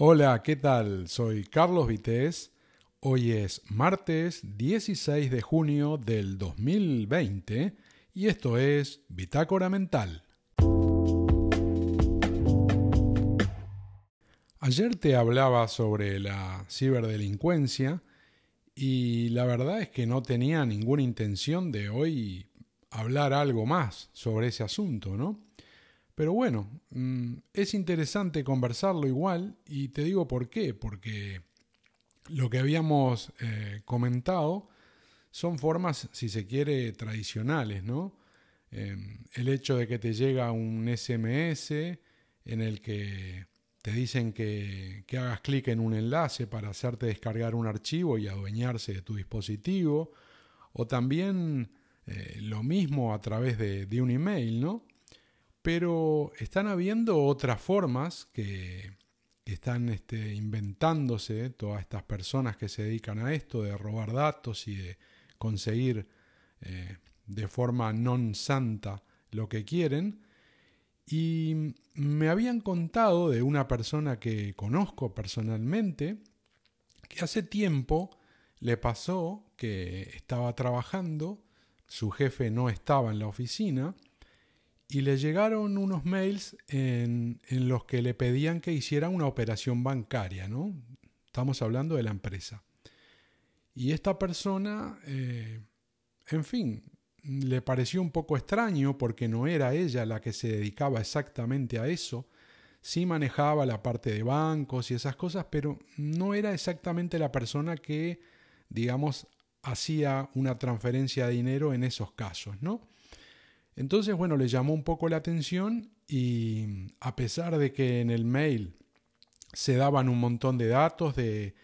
Hola, ¿qué tal? Soy Carlos Vitéz. Hoy es martes 16 de junio del 2020 y esto es Bitácora Mental. Ayer te hablaba sobre la ciberdelincuencia y la verdad es que no tenía ninguna intención de hoy hablar algo más sobre ese asunto, ¿no? Pero bueno, mm, es interesante conversarlo igual y te digo por qué, porque lo que habíamos eh, comentado son formas, si se quiere, tradicionales, ¿no? Em, el hecho de que te llega un SMS en el que te dicen que, hagas clic en un enlace para hacerte descargar un archivo y adueñarse de tu dispositivo, o también eh, lo mismo a través de, de un email, ¿no? Pero están habiendo otras formas que, están este, inventándose todas estas personas que se dedican a esto, de robar datos y de conseguir eh, de forma non santa lo que quieren. Y me habían contado de una persona que conozco personalmente, que hace tiempo le pasó que estaba trabajando, su jefe no estaba en la oficina, y le llegaron unos mails en, los que le pedían que hiciera una operación bancaria, ¿no? Estamos hablando de la empresa. Y esta persona, eh, en fin, le pareció un poco extraño porque no era ella la que se dedicaba exactamente a eso. Sí manejaba la parte de bancos y esas cosas, pero no era exactamente la persona que, digamos, hacía una transferencia de dinero en esos casos, ¿no? Entonces, bueno, le llamó un poco la atención y a pesar de que en el mail se daban un montón de datos de,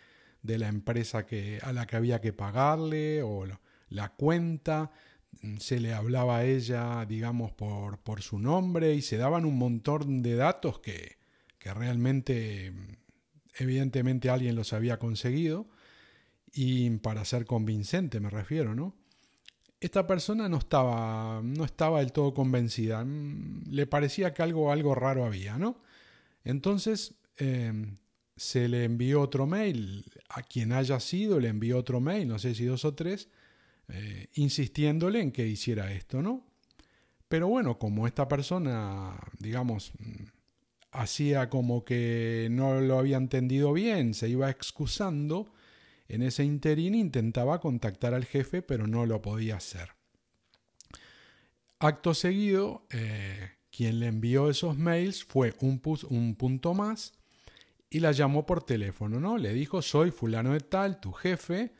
la empresa que, a la que había que pagarle o la cuenta, se le hablaba a ella, digamos, por, por su nombre y se daban un montón de datos que, que realmente, evidentemente, alguien los había conseguido y para ser convincente me refiero, ¿no? Esta persona no estaba, no estaba del todo convencida. Mm, le parecía que algo, algo raro había, ¿no? Entonces em, se le envió otro mail, a quien haya sido, le envió otro mail, no sé si dos o tres, eh, insistiéndole en que hiciera esto, ¿no? Pero bueno, como esta persona, digamos, mm, hacía como que no lo había entendido bien, se iba excusando, en ese interín intentaba contactar al jefe, pero no lo podía hacer. Acto seguido, eh, quien le envió esos mails fue un, un punto más y la llamó por teléfono, ¿no? Le dijo, soy fulano de tal, tu jefe,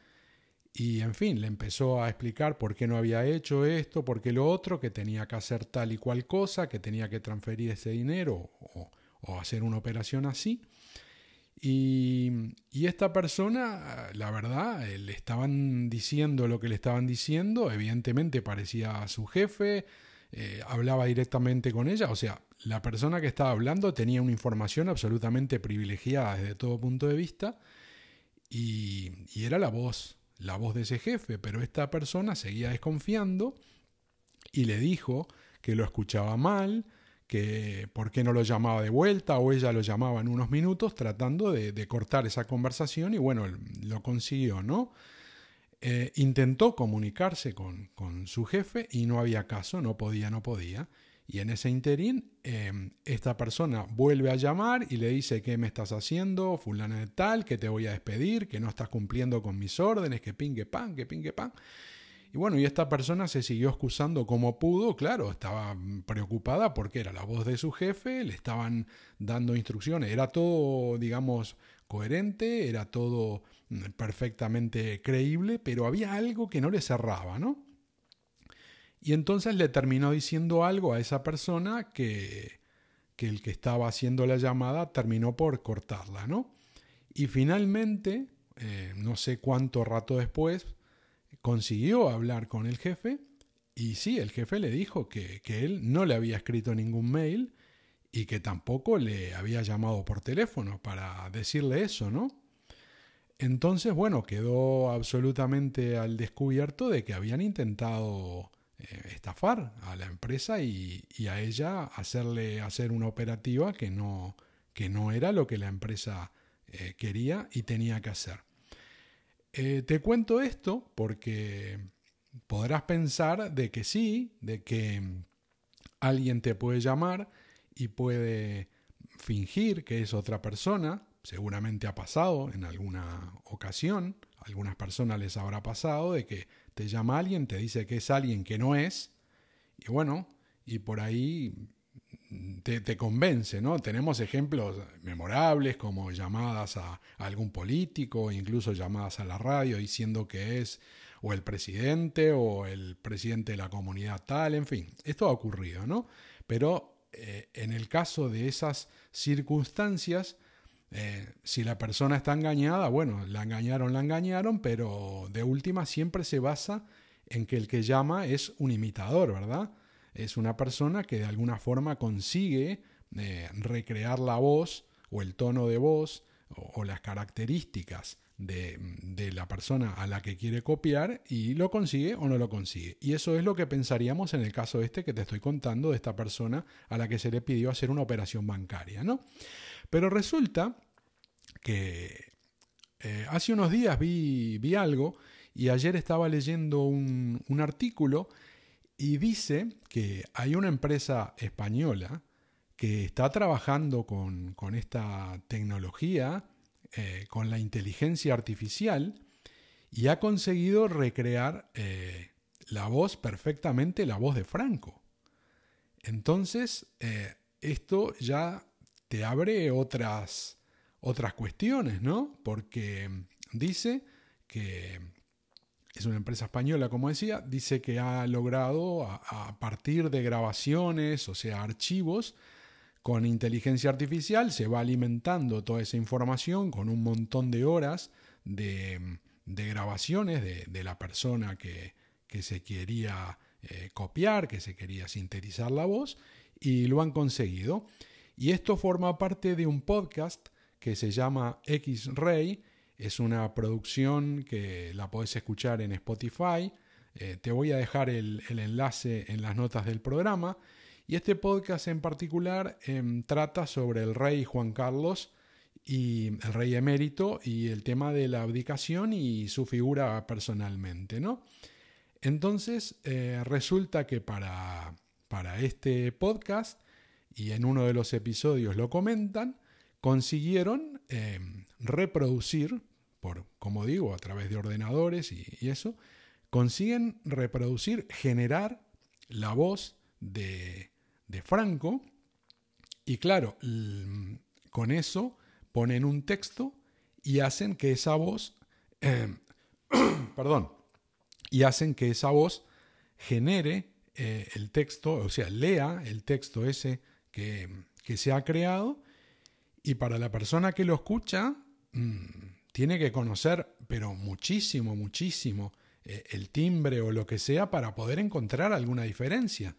y en fin, le empezó a explicar por qué no había hecho esto, por qué lo otro, que tenía que hacer tal y cual cosa, que tenía que transferir ese dinero o hacer una operación así. Y, esta persona, la verdad, eh, le estaban diciendo lo que le estaban diciendo, evidentemente parecía a su jefe, eh, hablaba directamente con ella, o sea, la persona que estaba hablando tenía una información absolutamente privilegiada desde todo punto de vista y, y era la voz, la voz de ese jefe, pero esta persona seguía desconfiando y le dijo que lo escuchaba mal, que por qué no lo llamaba de vuelta o ella lo llamaba en unos minutos tratando de, cortar esa conversación y bueno, lo consiguió, ¿no? Eh, intentó comunicarse con, su jefe y no había caso, no podía, no podía. Y en ese interín, em, esta persona vuelve a llamar y le dice, ¿qué me estás haciendo? Fulano de tal, que te voy a despedir, que no estás cumpliendo con mis órdenes, que pingue pan, que pingue pan. Y bueno, y esta persona se siguió excusando como pudo, claro, estaba preocupada porque era la voz de su jefe, le estaban dando instrucciones, era todo, digamos, coherente, era todo mm, perfectamente creíble, pero había algo que no le cerraba, ¿no? Y entonces le terminó diciendo algo a esa persona que, que el que estaba haciendo la llamada terminó por cortarla, ¿no? Y finalmente, eh, no sé cuánto rato después, consiguió hablar con el jefe y sí, el jefe le dijo que, él no le había escrito ningún mail y que tampoco le había llamado por teléfono para decirle eso, ¿no? Entonces, bueno, quedó absolutamente al descubierto de que habían intentado eh, estafar a la empresa y, y, a ella hacerle hacer una operativa que no, que no era lo que la empresa eh, quería y tenía que hacer. Eh, te cuento esto porque podrás pensar de que sí, de que alguien te puede llamar y puede fingir que es otra persona, seguramente ha pasado en alguna ocasión, a algunas personas les habrá pasado de que te llama alguien, te dice que es alguien que no es, y bueno, y por ahí te, convence, ¿no? Tenemos ejemplos memorables como llamadas a, algún político, incluso llamadas a la radio diciendo que es o el presidente o el presidente de la comunidad tal, en fin, esto ha ocurrido, ¿no? Pero eh, en el caso de esas circunstancias, eh, si la persona está engañada, bueno, la engañaron, la engañaron, pero de última siempre se basa en que el que llama es un imitador, ¿verdad? Es una persona que de alguna forma consigue eh, recrear la voz o el tono de voz o, las características de, de, la persona a la que quiere copiar y lo consigue o no lo consigue. Y eso es lo que pensaríamos en el caso este que te estoy contando de esta persona a la que se le pidió hacer una operación bancaria, ¿no? Pero resulta que eh, hace unos días vi, vi, algo y ayer estaba leyendo un, un, artículo y dice que hay una empresa española que está trabajando con, con esta tecnología, eh, con la inteligencia artificial, y ha conseguido recrear eh, la voz perfectamente, la voz de Franco. Entonces, esto ya te abre otras, otras cuestiones, ¿no? Porque dice que es una empresa española, como decía, dice que ha logrado a, partir de grabaciones, o sea, archivos, con inteligencia artificial, se va alimentando toda esa información con un montón de horas de, grabaciones de, la persona que, se quería eh, copiar, que se quería sintetizar la voz, y lo han conseguido. Y esto forma parte de un podcast que se llama X-Ray. Es una producción que la podés escuchar en Spotify. Eh, te voy a dejar el, enlace en las notas del programa. Y este podcast en particular em, trata sobre el rey Juan Carlos y el rey emérito y el tema de la abdicación y su figura personalmente, ¿no? Entonces eh, resulta que para, para este podcast y en uno de los episodios lo comentan, consiguieron eh, reproducir, por, como digo, a través de ordenadores y, eso, consiguen reproducir, generar la voz de, de Franco y claro, con eso ponen un texto y hacen que esa voz, eh, perdón, y hacen que esa voz genere eh, el texto, o sea, lea el texto ese que, se ha creado y para la persona que lo escucha mm, tiene que conocer, pero muchísimo, muchísimo, eh, el timbre o lo que sea para poder encontrar alguna diferencia.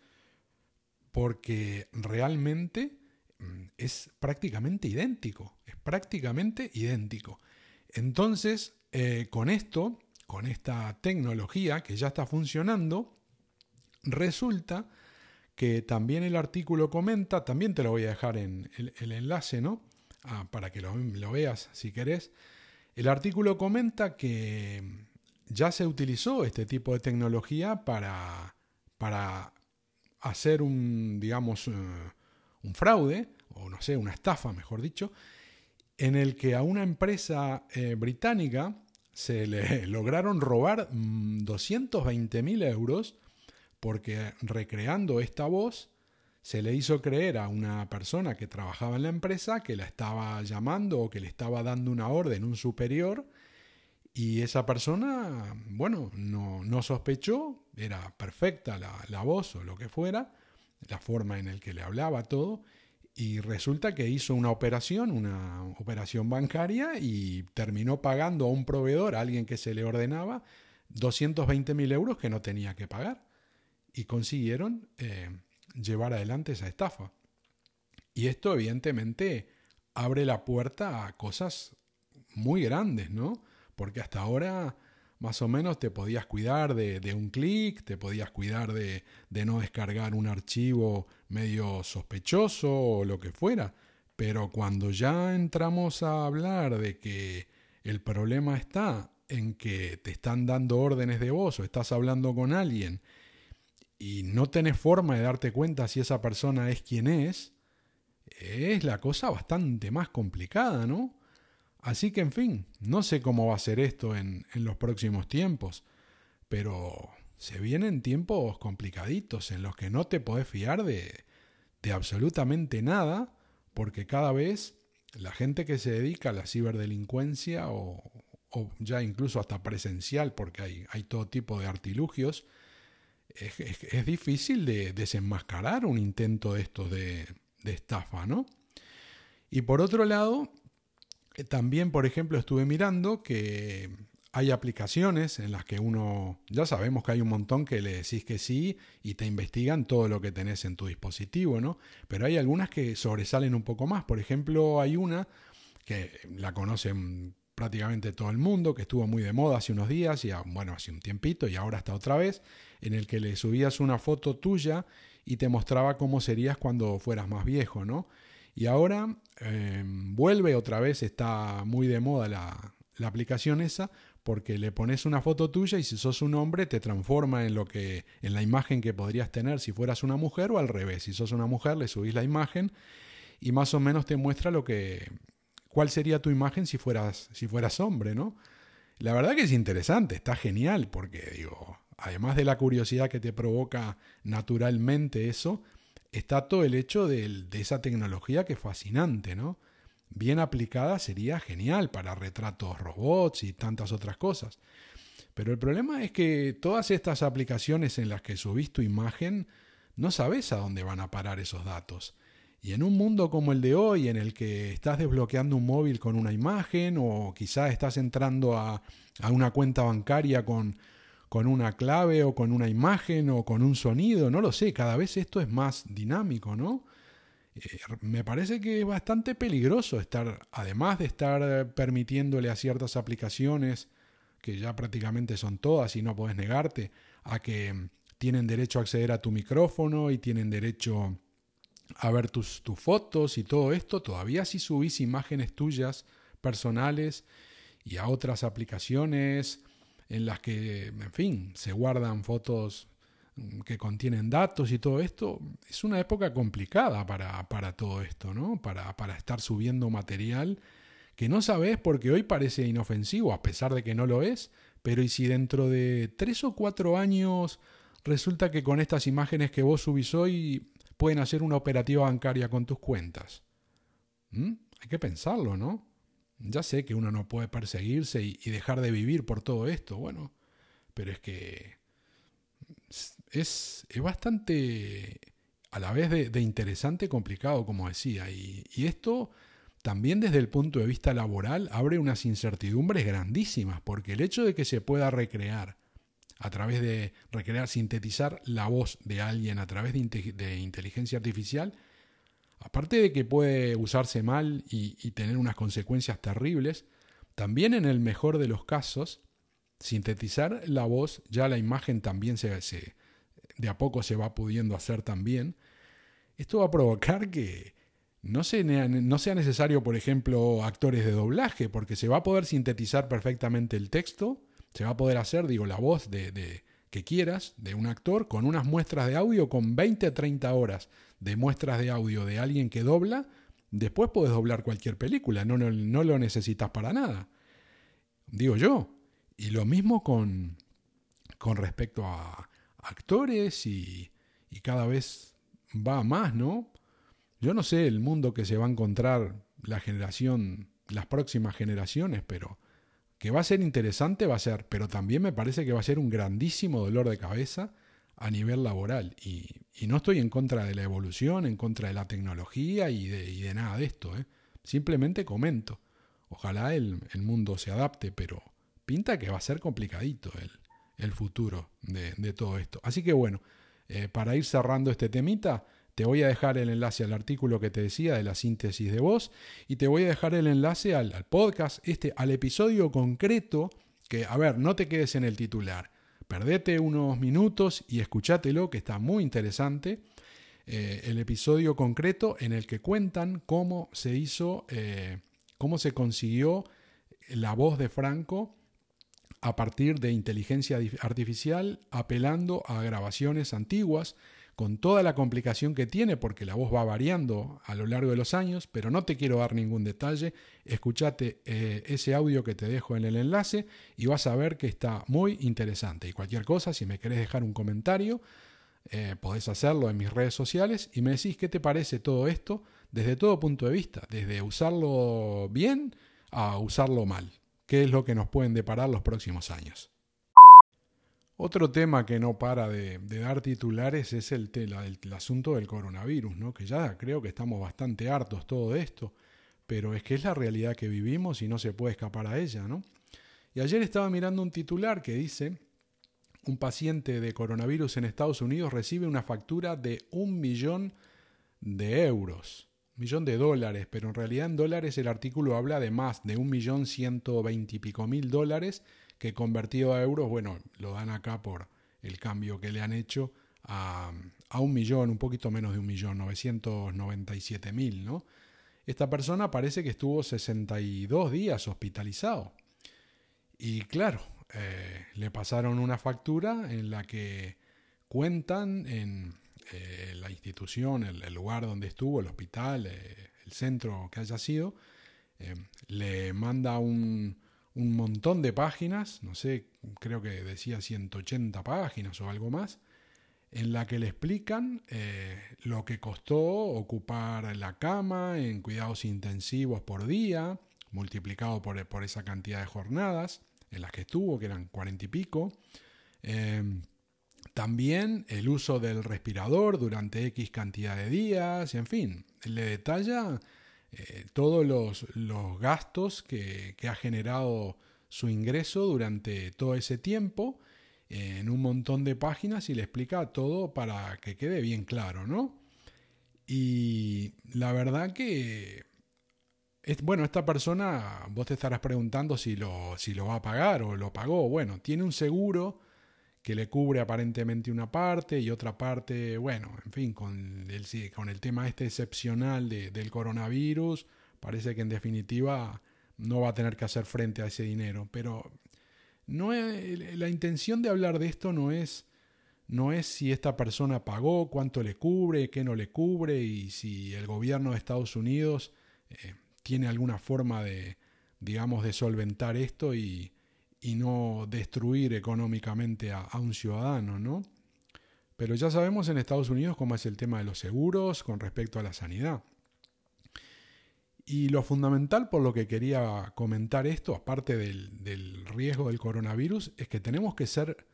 Porque realmente mm, es prácticamente idéntico, es prácticamente idéntico. Entonces, eh, con esto, con esta tecnología que ya está funcionando, resulta que también el artículo comenta, también te lo voy a dejar en el, enlace, ¿no? Ah, para que lo, veas si querés. El artículo comenta que ya se utilizó este tipo de tecnología para, para hacer un, digamos, eh, un fraude, o no sé, una estafa, mejor dicho, en el que a una empresa eh, británica se le lograron robar 220 mm, euros porque recreando esta voz se le hizo creer a una persona que trabajaba en la empresa que la estaba llamando o que le estaba dando una orden un superior y esa persona, bueno, no, sospechó, era perfecta la, la, voz o lo que fuera, la forma en la que le hablaba todo, y resulta que hizo una operación, una operación bancaria y terminó pagando a un proveedor, a alguien que se le ordenaba, 220 mil euros que no tenía que pagar. Y consiguieron eh, llevar adelante esa estafa. Y esto evidentemente abre la puerta a cosas muy grandes, ¿no? Porque hasta ahora más o menos te podías cuidar de, un clic, te podías cuidar de, no descargar un archivo medio sospechoso o lo que fuera. Pero cuando ya entramos a hablar de que el problema está en que te están dando órdenes de voz o estás hablando con alguien y no tenés forma de darte cuenta si esa persona es quien es, es la cosa bastante más complicada, ¿no? Así que, en fin, no sé cómo va a ser esto en, en los próximos tiempos, pero se vienen tiempos complicaditos en los que no te podés fiar de, de absolutamente nada, porque cada vez la gente que se dedica a la ciberdelincuencia o, o ya incluso hasta presencial, porque hay, hay todo tipo de artilugios, es, difícil de desenmascarar un intento de estos de, de estafa, ¿no? Y por otro lado, eh, también, por ejemplo, estuve mirando que hay aplicaciones en las que uno, ya sabemos que hay un montón que le decís que sí y te investigan todo lo que tenés en tu dispositivo, ¿no? Pero hay algunas que sobresalen un poco más. Por ejemplo, hay una que la conocen prácticamente todo el mundo, que estuvo muy de moda hace unos días, y bueno, hace un tiempito y ahora está otra vez, en el que le subías una foto tuya y te mostraba cómo serías cuando fueras más viejo, ¿no? Y ahora eh, vuelve otra vez, está muy de moda la, la aplicación esa, porque le pones una foto tuya y si sos un hombre te transforma en lo que en la imagen que podrías tener si fueras una mujer o al revés, si sos una mujer le subís la imagen y más o menos te muestra lo que cuál sería tu imagen si fueras si fueras hombre, ¿no? La verdad que es interesante, está genial porque digo, además de la curiosidad que te provoca naturalmente eso, está todo el hecho de, esa tecnología que es fascinante, ¿no? bien aplicada sería genial para retratos robots y tantas otras cosas. Pero el problema es que todas estas aplicaciones en las que subís tu imagen, no sabes a dónde van a parar esos datos. Y en un mundo como el de hoy, en el que estás desbloqueando un móvil con una imagen o quizás estás entrando a una cuenta bancaria con, con una clave o con una imagen o con un sonido, no lo sé, cada vez esto es más dinámico, ¿no? Eh, me parece que es bastante peligroso estar, además de estar permitiéndole a ciertas aplicaciones, que ya prácticamente son todas y no puedes negarte, a que tienen derecho a acceder a tu micrófono y tienen derecho a ver tus, tus fotos y todo esto, todavía si subís imágenes tuyas personales y a otras aplicaciones en las que, en fin, se guardan fotos que contienen datos y todo esto, es una época complicada para, para todo esto, ¿no? Para, para, estar subiendo material que no sabes porque hoy parece inofensivo, a pesar de que no lo es, pero ¿y si dentro de tres o cuatro años resulta que con estas imágenes que vos subís hoy pueden hacer una operativa bancaria con tus cuentas? ¿Mm? Hay que pensarlo, ¿no? Ya sé que uno no puede perseguirse y, dejar de vivir por todo esto, bueno, pero es que es, bastante a la vez de, interesante complicado, como decía. Y, esto también desde el punto de vista laboral abre unas incertidumbres grandísimas, porque el hecho de que se pueda recrear a través de recrear, sintetizar la voz de alguien a través de, inteligencia artificial, aparte de que puede usarse mal y, tener unas consecuencias terribles, también en el mejor de los casos, sintetizar la voz, ya la imagen también se, se, de a poco se va pudiendo hacer también, esto va a provocar que no, no sea necesario, por ejemplo, actores de doblaje, porque se va a poder sintetizar perfectamente el texto, se va a poder hacer, digo, la voz de, de que quieras de un actor con unas muestras de audio, con 20 30 horas de muestras de audio de alguien que dobla, después puedes doblar cualquier película, no, no, no lo necesitas para nada. Digo yo. Y lo mismo con, con respecto a, actores y, y cada vez va más, ¿no? Yo no sé el mundo que se va a encontrar la generación, las próximas generaciones, pero que va a ser interesante va a ser, pero también me parece que va a ser un grandísimo dolor de cabeza a nivel laboral. Y, no estoy en contra de la evolución, en contra de la tecnología y de, y de nada de esto. ¿eh? Simplemente comento. Ojalá el, mundo se adapte, pero pinta que va a ser complicadito el, el futuro de, todo esto. Así que bueno, eh, para ir cerrando este temita, te voy a dejar el enlace al artículo que te decía de la síntesis de voz y te voy a dejar el enlace al, al podcast, este, al episodio concreto que, a ver, no te quedes en el titular. Perdete unos minutos y escúchatelo, que está muy interesante. eh, el episodio concreto en el que cuentan cómo se hizo, eh, cómo se consiguió la voz de Franco a partir de inteligencia artificial, apelando a grabaciones antiguas, con toda la complicación que tiene, porque la voz va variando a lo largo de los años, pero no te quiero dar ningún detalle. Escúchate eh, ese audio que te dejo en el enlace y vas a ver que está muy interesante. Y cualquier cosa, si me querés dejar un comentario, eh, podés hacerlo en mis redes sociales y me decís qué te parece todo esto desde todo punto de vista, desde usarlo bien a usarlo mal, qué es lo que nos pueden deparar los próximos años. Otro tema que no para de, dar titulares es el, asunto del coronavirus, ¿no? que ya creo que estamos bastante hartos todo esto, pero es que es la realidad que vivimos y no se puede escapar a ella. ¿no? Y ayer estaba mirando un titular que dice, un paciente de coronavirus en Estados Unidos recibe una factura de un millón de euros, un millón de dólares, pero en realidad en dólares el artículo habla de más, de un millón ciento veinte y pico mil dólares, que convertido a euros, bueno, lo dan acá por el cambio que le han hecho a, un millón, un poquito menos de un millón, 997 mil, ¿no? Esta persona parece que estuvo 62 días hospitalizado. Y claro, eh, le pasaron una factura en la que cuentan en eh, la institución, el, lugar donde estuvo, el hospital, eh, el centro que haya sido, le manda un, un montón de páginas, no sé, creo que decía 180 páginas o algo más, en la que le explican eh, lo que costó ocupar la cama en cuidados intensivos por día, multiplicado por, por esa cantidad de jornadas en las que estuvo, que eran cuarenta y pico. Em, también el uso del respirador durante X cantidad de días, en fin, le detalla eh, todos los, gastos que, ha generado su ingreso durante todo ese tiempo eh, en un montón de páginas y le explica todo para que quede bien claro, ¿no? Y la verdad que, es, bueno, esta persona, vos te estarás preguntando si lo, si lo va a pagar o lo pagó. Bueno, tiene un seguro que le cubre aparentemente una parte y otra parte, bueno, en fin, con el, con el tema este excepcional del coronavirus, parece que en definitiva no va a tener que hacer frente a ese dinero. Pero no la intención de hablar de esto no es, no es si esta persona pagó, cuánto le cubre, qué no le cubre y si el gobierno de Estados Unidos eh, tiene alguna forma de, digamos, de solventar esto y, y no destruir económicamente a, un ciudadano, ¿no? Pero ya sabemos en Estados Unidos cómo es el tema de los seguros con respecto a la sanidad. Y lo fundamental por lo que quería comentar esto, aparte del, del, riesgo del coronavirus, es que tenemos que ser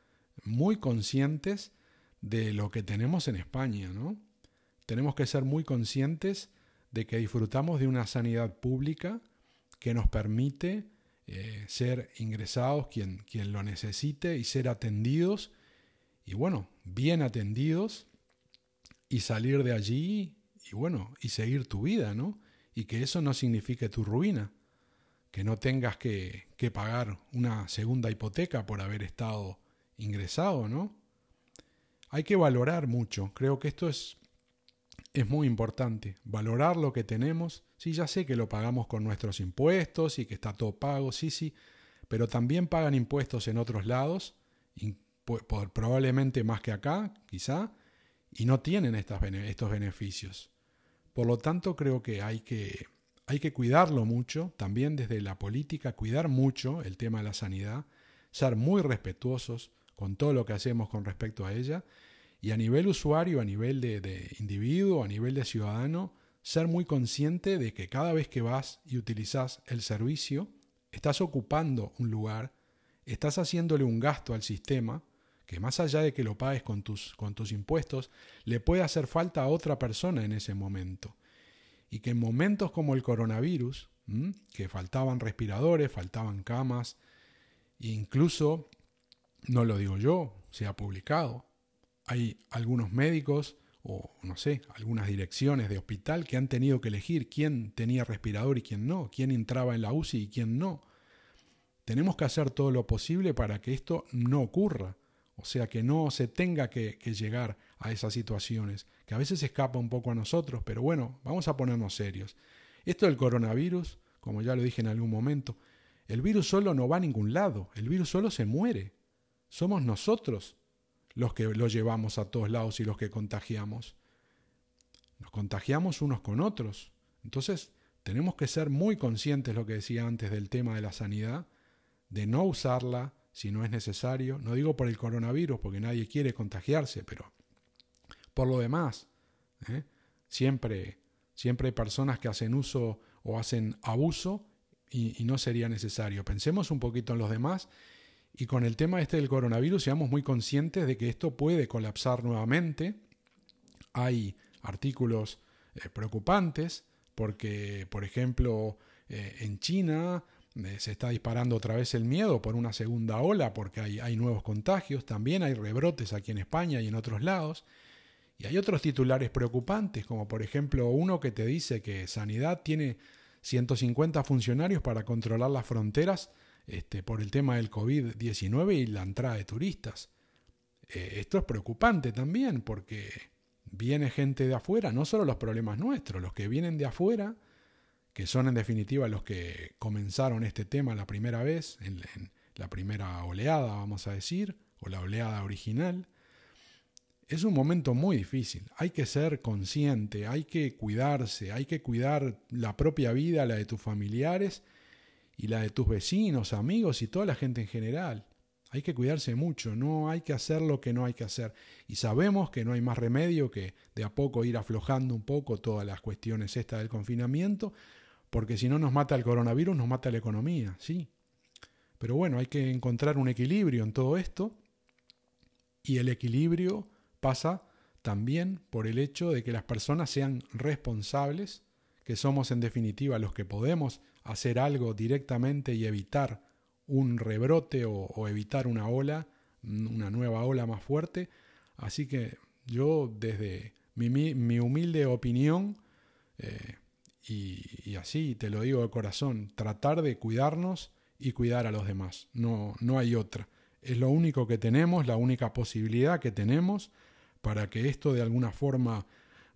muy conscientes de lo que tenemos en España, ¿no? Tenemos que ser muy conscientes de que disfrutamos de una sanidad pública que nos permite eh, ser ingresados quien, quien lo necesite y ser atendidos y bueno, bien atendidos y salir de allí y bueno, y seguir tu vida, ¿no? Y que eso no signifique tu ruina, que no tengas que, que pagar una segunda hipoteca por haber estado ingresado, ¿no? Hay que valorar mucho, creo que esto es, es muy importante, valorar lo que tenemos Sí, ya sé que lo pagamos con nuestros impuestos y que está todo pago, sí, sí, pero también pagan impuestos en otros lados, probablemente más que acá, quizá, y no tienen estos beneficios. Por lo tanto, creo que hay que, hay que cuidarlo mucho, también desde la política, cuidar mucho el tema de la sanidad, ser muy respetuosos con todo lo que hacemos con respecto a ella, y a nivel usuario, a nivel de, de individuo, a nivel de ciudadano, ser muy consciente de que cada vez que vas y utilizas el servicio, estás ocupando un lugar, estás haciéndole un gasto al sistema, que más allá de que lo pagues con tus, con tus impuestos, le puede hacer falta a otra persona en ese momento. Y que en momentos como el coronavirus, que faltaban respiradores, faltaban camas, e incluso, no lo digo yo, se ha publicado, hay algunos médicos o no sé, algunas direcciones de hospital que han tenido que elegir quién tenía respirador y quién no, quién entraba en la UCI y quién no. Tenemos que hacer todo lo posible para que esto no ocurra, o sea, que no se tenga que, llegar a esas situaciones, que a veces escapa un poco a nosotros, pero bueno, vamos a ponernos serios. Esto del coronavirus, como ya lo dije en algún momento, el virus solo no va a ningún lado, el virus solo se muere. Somos nosotros los que lo llevamos a todos lados y los que contagiamos. Nos contagiamos unos con otros. Entonces, tenemos que ser muy conscientes, lo que decía antes del tema de la sanidad, de no usarla si no es necesario. No digo por el coronavirus, porque nadie quiere contagiarse, pero por lo demás, ¿eh? siempre, siempre hay personas que hacen uso o hacen abuso y, y no sería necesario. Pensemos un poquito en los demás y con el tema este del coronavirus seamos muy conscientes de que esto puede colapsar nuevamente. Hay artículos eh, preocupantes porque, por ejemplo, eh, en China eh, se está disparando otra vez el miedo por una segunda ola porque hay, hay nuevos contagios, también hay rebrotes aquí en España y en otros lados. Y hay otros titulares preocupantes, como por ejemplo uno que te dice que Sanidad tiene 150 funcionarios para controlar las fronteras este, por el tema del COVID-19 y la entrada de turistas. esto es preocupante también porque viene gente de afuera, no solo los problemas nuestros, los que vienen de afuera, que son en definitiva los que comenzaron este tema la primera vez, en, la primera oleada, vamos a decir, o la oleada original, es un momento muy difícil. Hay que ser consciente, hay que cuidarse, hay que cuidar la propia vida, la de tus familiares y la de tus vecinos, amigos y toda la gente en general. Hay que cuidarse mucho, no hay que hacer lo que no hay que hacer. Y sabemos que no hay más remedio que de a poco ir aflojando un poco todas las cuestiones estas del confinamiento, porque si no nos mata el coronavirus, nos mata la economía, sí. Pero bueno, hay que encontrar un equilibrio en todo esto, y el equilibrio pasa también por el hecho de que las personas sean responsables, que somos en definitiva los que podemos hacer algo directamente y evitar un rebrote o, evitar una ola, una nueva ola más fuerte. Así que yo desde mi, humilde opinión, eh, y, así te lo digo de corazón, tratar de cuidarnos y cuidar a los demás. No, no hay otra. Es lo único que tenemos, la única posibilidad que tenemos para que esto de alguna forma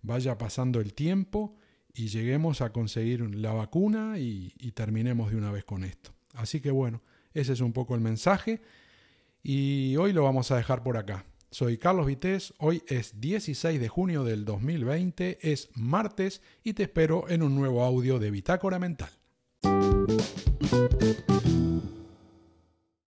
vaya pasando el tiempo y lleguemos a conseguir la vacuna y terminemos de una vez con esto. Así que bueno, ese es un poco el mensaje y hoy lo vamos a dejar por acá. Soy Carlos Vités, hoy es 16 de junio del 2020, es martes y te espero en un nuevo audio de Bitácora Mental.